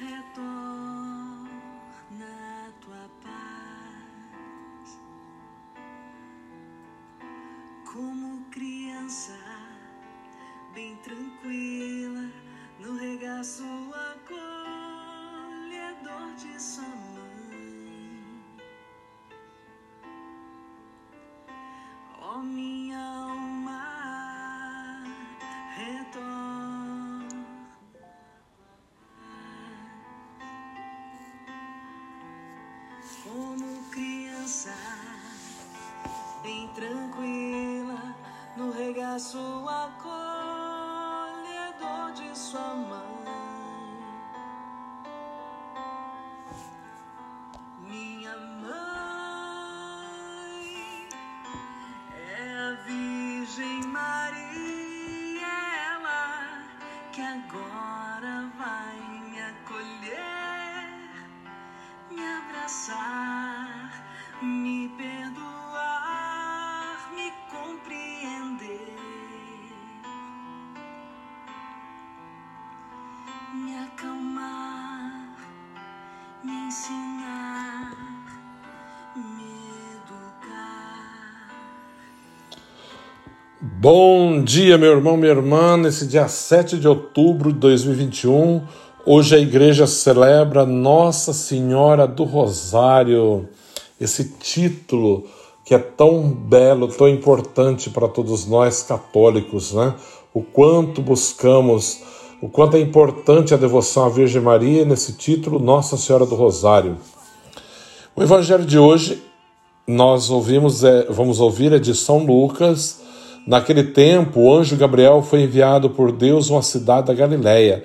retorna tua paz. Como criança bem tranquila no regaço acolhedor de sua abraçar, me perdoar, me compreender, me acalmar, me ensinar, me educar. Bom dia, meu irmão, minha irmã. Nesse dia 7 de outubro de 2021, hoje a igreja celebra Nossa Senhora do Rosário. Esse título que é tão belo, tão importante para todos nós católicos, né? O quanto buscamos, o quanto é importante a devoção à Virgem Maria nesse título Nossa Senhora do Rosário. O evangelho de hoje nós ouvimos, é, vamos ouvir é de São Lucas. Naquele tempo, o anjo Gabriel foi enviado por Deus a uma cidade da Galiléia,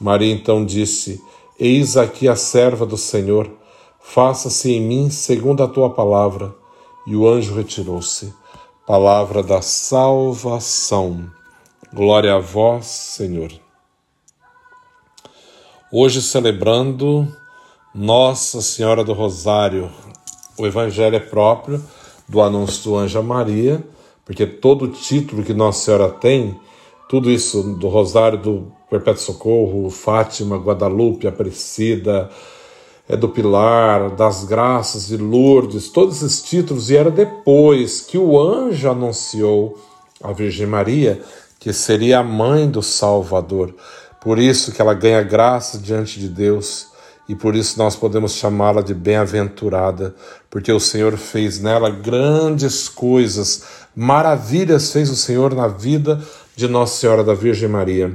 Maria então disse: Eis aqui a serva do Senhor, faça-se em mim segundo a tua palavra. E o anjo retirou-se. Palavra da salvação. Glória a vós, Senhor. Hoje celebrando Nossa Senhora do Rosário. O evangelho é próprio do anúncio do anjo a Maria, porque todo título que Nossa Senhora tem, tudo isso do Rosário do Perpétuo Socorro, Fátima, Guadalupe, Aparecida, é do Pilar, das Graças de Lourdes, todos esses títulos vieram depois que o anjo anunciou à Virgem Maria que seria a mãe do Salvador. Por isso que ela ganha graça diante de Deus e por isso nós podemos chamá-la de bem-aventurada, porque o Senhor fez nela grandes coisas, maravilhas fez o Senhor na vida de Nossa Senhora da Virgem Maria.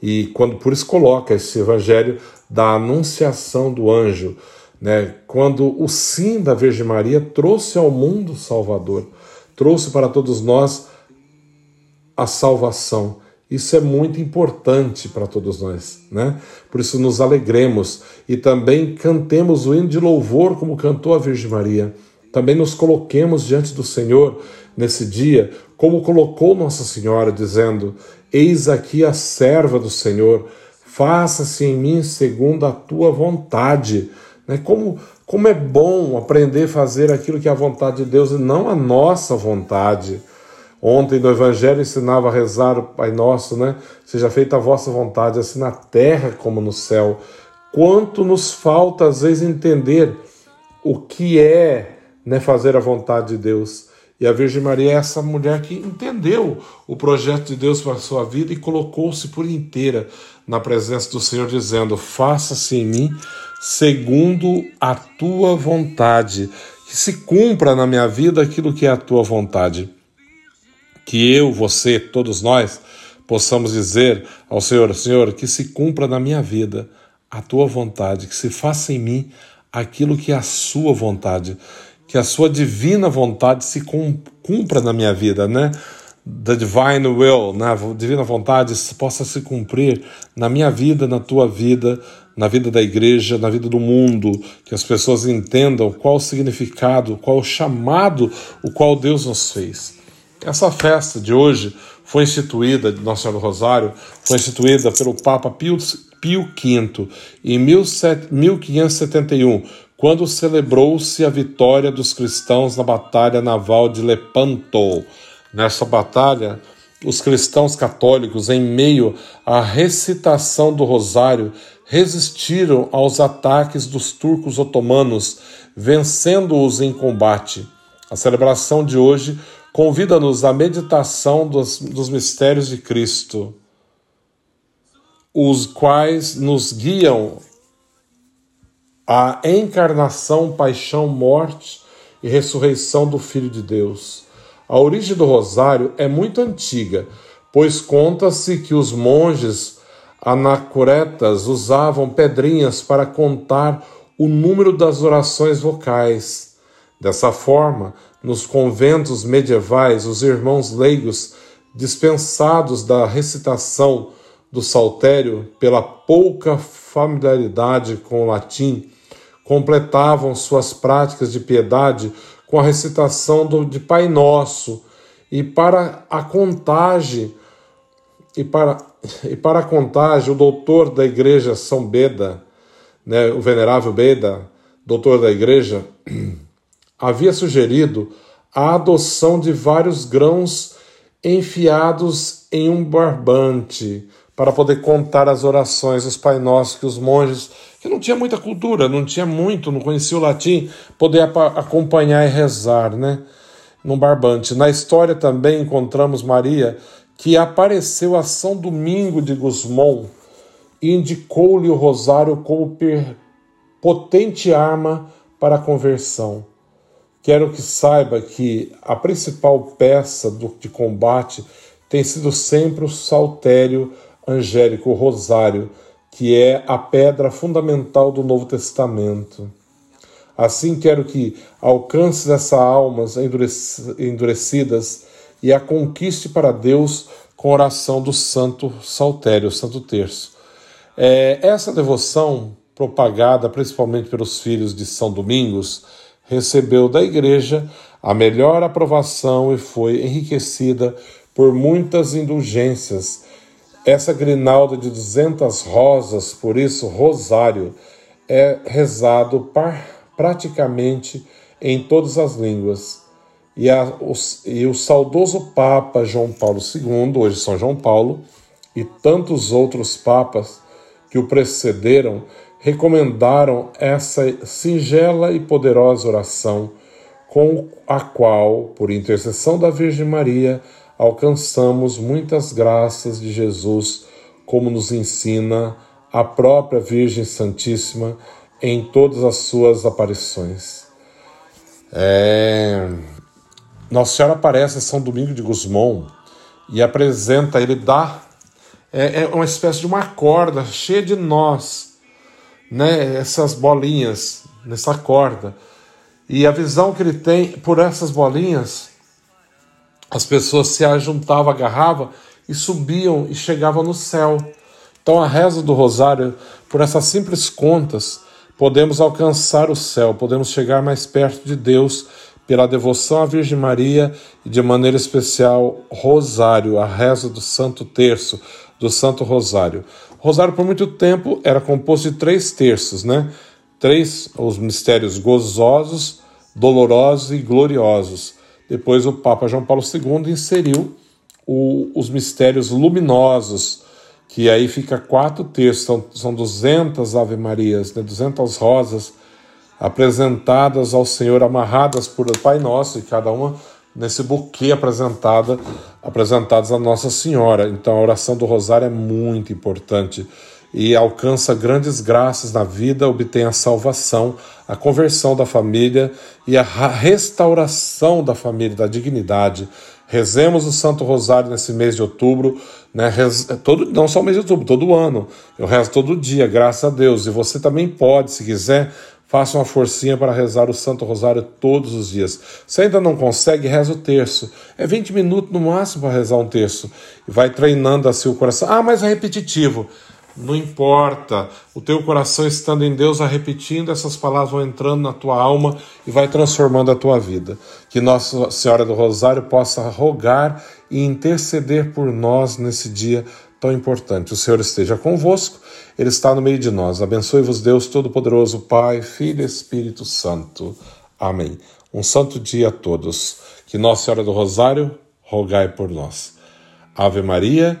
E quando por isso coloca esse evangelho da anunciação do anjo, né? Quando o sim da Virgem Maria trouxe ao mundo Salvador, trouxe para todos nós a salvação. Isso é muito importante para todos nós, né? Por isso nos alegremos e também cantemos o hino de louvor como cantou a Virgem Maria. Também nos coloquemos diante do Senhor nesse dia, como colocou Nossa Senhora, dizendo: Eis aqui a serva do Senhor, faça-se em mim segundo a tua vontade. Né? Como, como é bom aprender a fazer aquilo que é a vontade de Deus e não a nossa vontade. Ontem no Evangelho ensinava a rezar o Pai Nosso, né? Seja feita a vossa vontade, assim na terra como no céu. Quanto nos falta, às vezes, entender o que é né, fazer a vontade de Deus. E a Virgem Maria é essa mulher que entendeu o projeto de Deus para a sua vida e colocou-se por inteira na presença do Senhor, dizendo: Faça-se em mim segundo a tua vontade, que se cumpra na minha vida aquilo que é a tua vontade. Que eu, você, todos nós, possamos dizer ao Senhor: Senhor, que se cumpra na minha vida a tua vontade, que se faça em mim aquilo que é a sua vontade, que a sua divina vontade se cumpra na minha vida, né? The divine will, né? a divina vontade possa se cumprir na minha vida, na tua vida, na vida da igreja, na vida do mundo, que as pessoas entendam qual o significado, qual o chamado o qual Deus nos fez. Essa festa de hoje foi instituída, Nossa Senhora do Rosário, foi instituída pelo Papa Pio, Pio V em 1571, quando celebrou-se a vitória dos cristãos na Batalha Naval de Lepanto. Nessa batalha, os cristãos católicos, em meio à recitação do Rosário, resistiram aos ataques dos turcos otomanos, vencendo-os em combate. A celebração de hoje convida-nos à meditação dos, dos mistérios de Cristo, os quais nos guiam à encarnação, paixão, morte e ressurreição do Filho de Deus. A origem do rosário é muito antiga, pois conta-se que os monges anacoretas usavam pedrinhas para contar o número das orações vocais. Dessa forma, nos conventos medievais, os irmãos leigos, dispensados da recitação do saltério pela pouca familiaridade com o latim, completavam suas práticas de piedade com a recitação do, de Pai Nosso e para a contagem e para, e para a contagem, o doutor da igreja São Beda, né, o venerável Beda, doutor da igreja, havia sugerido a adoção de vários grãos enfiados em um barbante para poder contar as orações, os Pai Nossos que os monges, que não tinha muita cultura, não tinha muito, não conhecia o latim, poder acompanhar e rezar, né? Num barbante. Na história também encontramos Maria que apareceu a São Domingo de Gusmão e indicou-lhe o rosário como potente arma para a conversão. Quero que saiba que a principal peça de combate tem sido sempre o saltério angélico, o rosário, que é a pedra fundamental do Novo Testamento. Assim quero que alcance essas almas endurecidas e a conquiste para Deus com oração do Santo Saltério, Santo Terço. É, essa devoção, propagada principalmente pelos filhos de São Domingos, recebeu da Igreja a melhor aprovação e foi enriquecida por muitas indulgências. Essa grinalda de 200 rosas, por isso rosário, é rezado par, praticamente em todas as línguas. E, a, e o saudoso Papa João Paulo II, hoje São João Paulo, e tantos outros papas que o precederam, recomendaram essa singela e poderosa oração, com a qual, por intercessão da Virgem Maria, alcançamos muitas graças de Jesus, como nos ensina a própria Virgem Santíssima em todas as suas aparições. É... Nossa Senhora aparece em São Domingo de Gusmão e apresenta, ele dá, é, é uma espécie de uma corda cheia de nós, né? essas bolinhas nessa corda. E a visão que ele tem por essas bolinhas, as pessoas se ajuntavam, agarravam e subiam e chegavam no céu. Então a reza do rosário, por essas simples contas, podemos alcançar o céu, podemos chegar mais perto de Deus pela devoção à Virgem Maria e, de maneira especial, Rosário, a reza do Santo Terço, do Santo Rosário. O rosário, por muito tempo, era composto de três terços, né? três os mistérios gozosos, dolorosos e gloriosos. Depois o Papa João Paulo II inseriu o, os mistérios luminosos, que aí fica quatro textos, são, são 200 Ave Marias, né, 200 rosas apresentadas ao Senhor, amarradas por Pai Nosso, e cada uma nesse buquê apresentada, apresentadas a Nossa Senhora. Então a oração do Rosário é muito importante e alcança grandes graças na vida, obtém a salvação, a conversão da família e a restauração da família, da dignidade. Rezemos o Santo Rosário nesse mês de outubro, né? todo, não só o mês de outubro, todo ano. Eu rezo todo dia, graças a Deus. E você também pode, se quiser, Faça uma forcinha para rezar o Santo Rosário todos os dias. Se ainda não consegue, reza o terço. É 20 minutos no máximo para rezar um terço. E vai treinando assim o coração. Ah, mas é repetitivo. Não importa. O teu coração estando em Deus, a repetindo, essas palavras vão entrando na tua alma e vai transformando a tua vida. Que Nossa Senhora do Rosário possa rogar e interceder por nós nesse dia tão importante. O Senhor esteja convosco, Ele está no meio de nós. Abençoe-vos, Deus Todo-Poderoso, Pai, Filho e Espírito Santo. Amém. Um santo dia a todos. Que Nossa Senhora do Rosário rogai por nós. Ave Maria,